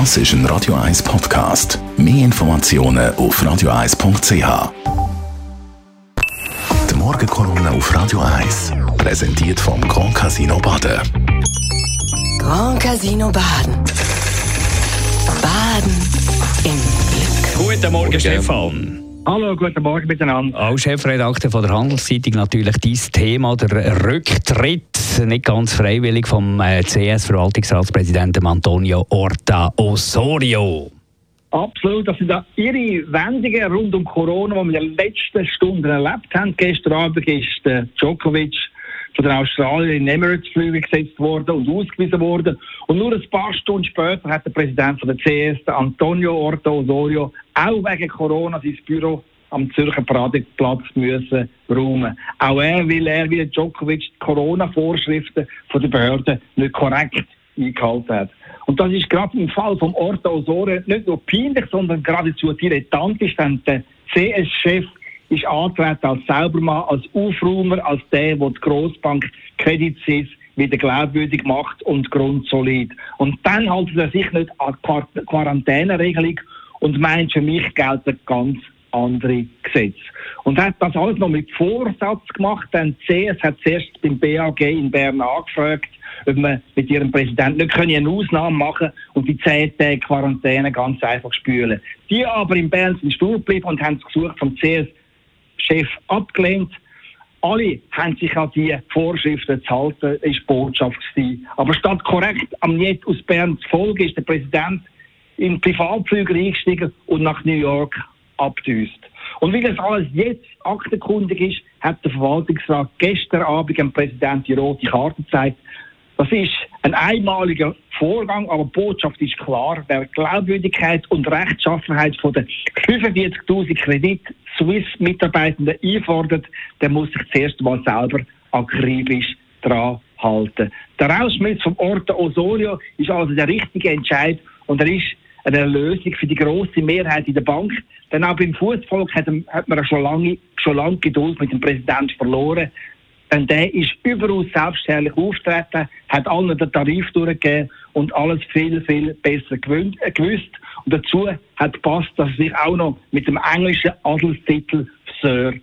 Das ist ein Radio 1 Podcast. Mehr Informationen auf radio1.ch. Die Morgenkolumne auf Radio 1 präsentiert vom Grand Casino Baden. Grand Casino Baden. Baden im Glück. Guten Morgen, Stefan. Hallo, guten Morgen miteinander. Als Chefredakteur von der Handelszeitung natürlich dein Thema, der Rücktritt, nicht ganz freiwillig, vom äh, CS-Verwaltungsratspräsidenten Antonio Orta Osorio. Absolut, das sind Ihre Wendungen rund um Corona, die wir in den letzten Stunden erlebt haben. Gestern Abend ist Djokovic von den Australiern in Emirates-Flüge gesetzt worden und ausgewiesen worden. Und nur ein paar Stunden später hat der Präsident von der CS, Antonio Orta Osorio, auch wegen Corona sein Büro am Zürcher Paradeplatz müssen räumen. Auch er, weil er wie Djokovic die Corona-Vorschriften von der Behörden nicht korrekt eingehalten hat. Und das ist gerade im Fall vom Orta Osorio nicht nur peinlich, sondern geradezu dilettantisch, denn der CS-Chef ist angetreten als Saubermann, als Aufräumer, als der, der die Grossbank Credit Suisse wieder glaubwürdig macht und grundsolid. Und dann haltet er sich nicht an die Quarantäneregelung und meint, für mich gelten ganz andere Gesetze. Und hat das alles noch mit Vorsatz gemacht, denn CS hat zuerst beim BAG in Bern angefragt, ob man mit ihrem Präsidenten nicht eine Ausnahme machen und die zehn Tage Quarantäne ganz einfach spülen. Die aber in Bern sind stur geblieben und haben es gesucht vom CS Chef abgelehnt. Alle haben sich an die Vorschriften zu halten, ist Botschaft gewesen. Aber statt korrekt am Niet aus Bern zu folgen, ist der Präsident in Privatflüger eingestiegen und nach New York abdüst. Und weil das alles jetzt aktenkundig ist, hat der Verwaltungsrat gestern Abend dem Präsidenten die rote Karte gezeigt. Das ist ein einmaliger Vorgang, aber die Botschaft ist klar. Wer Glaubwürdigkeit und Rechtschaffenheit von den 45.000 Kredit Swiss-Mitarbeitenden einfordert, der muss sich zuerst mal selber akribisch dran halten. Der Rausschmiss vom Ort Osorio ist also der richtige Entscheid und er ist eine Lösung für die große Mehrheit in der Bank. Denn auch beim Fußvolk hat, hat man schon lange, schon lange Geduld mit dem Präsidenten verloren. Denn der ist überaus selbstständig auftreten, hat allen den Tarif durchgegeben und alles viel, viel besser äh, gewusst. Und dazu hat gepasst, dass er sich auch noch mit dem englischen Adelstitel Sir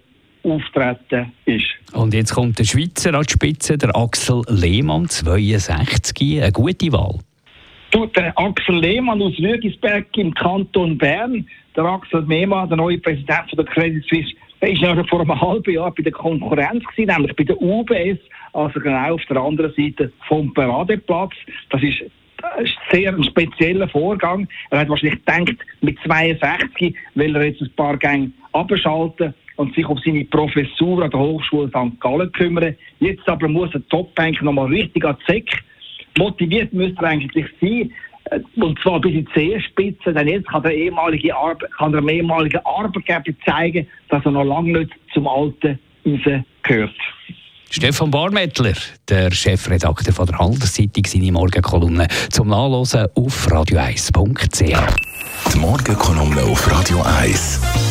auftreten ist. Und jetzt kommt der Schweizer an die Spitze, der Axel Lehmann, 62, eine gute Wahl. Du, der Axel Lehmann aus Rügisberg im Kanton Bern, der Axel Lehmann, der neue Präsident von der Credit Suisse, der ist ja vor einem halben Jahr bei der Konkurrenz gewesen, nämlich bei der UBS, also genau auf der anderen Seite vom Paradeplatz. Das ist ein sehr ein spezieller Vorgang. Er hat wahrscheinlich gedacht, mit 62 will er jetzt ein paar Gänge abschalten und sich um seine Professur an der Hochschule St. Gallen kümmern. Jetzt aber muss der Top-Bank nochmal richtig an die Säcke motiviert müsste er eigentlich sein. Äh, und zwar bis in die Zehenspitze, denn jetzt kann der ehemalige, Arbe kann der ehemalige Arbeitgeber zeigen, dass er noch lange nicht zum alten Eisen gehört. Stefan Barmettler, der Chefredakteur von der Handelszeitung, seine Morgenkolumne zum Nachlesen auf radio1.ch. Die Morgenkolumne auf Radio 1.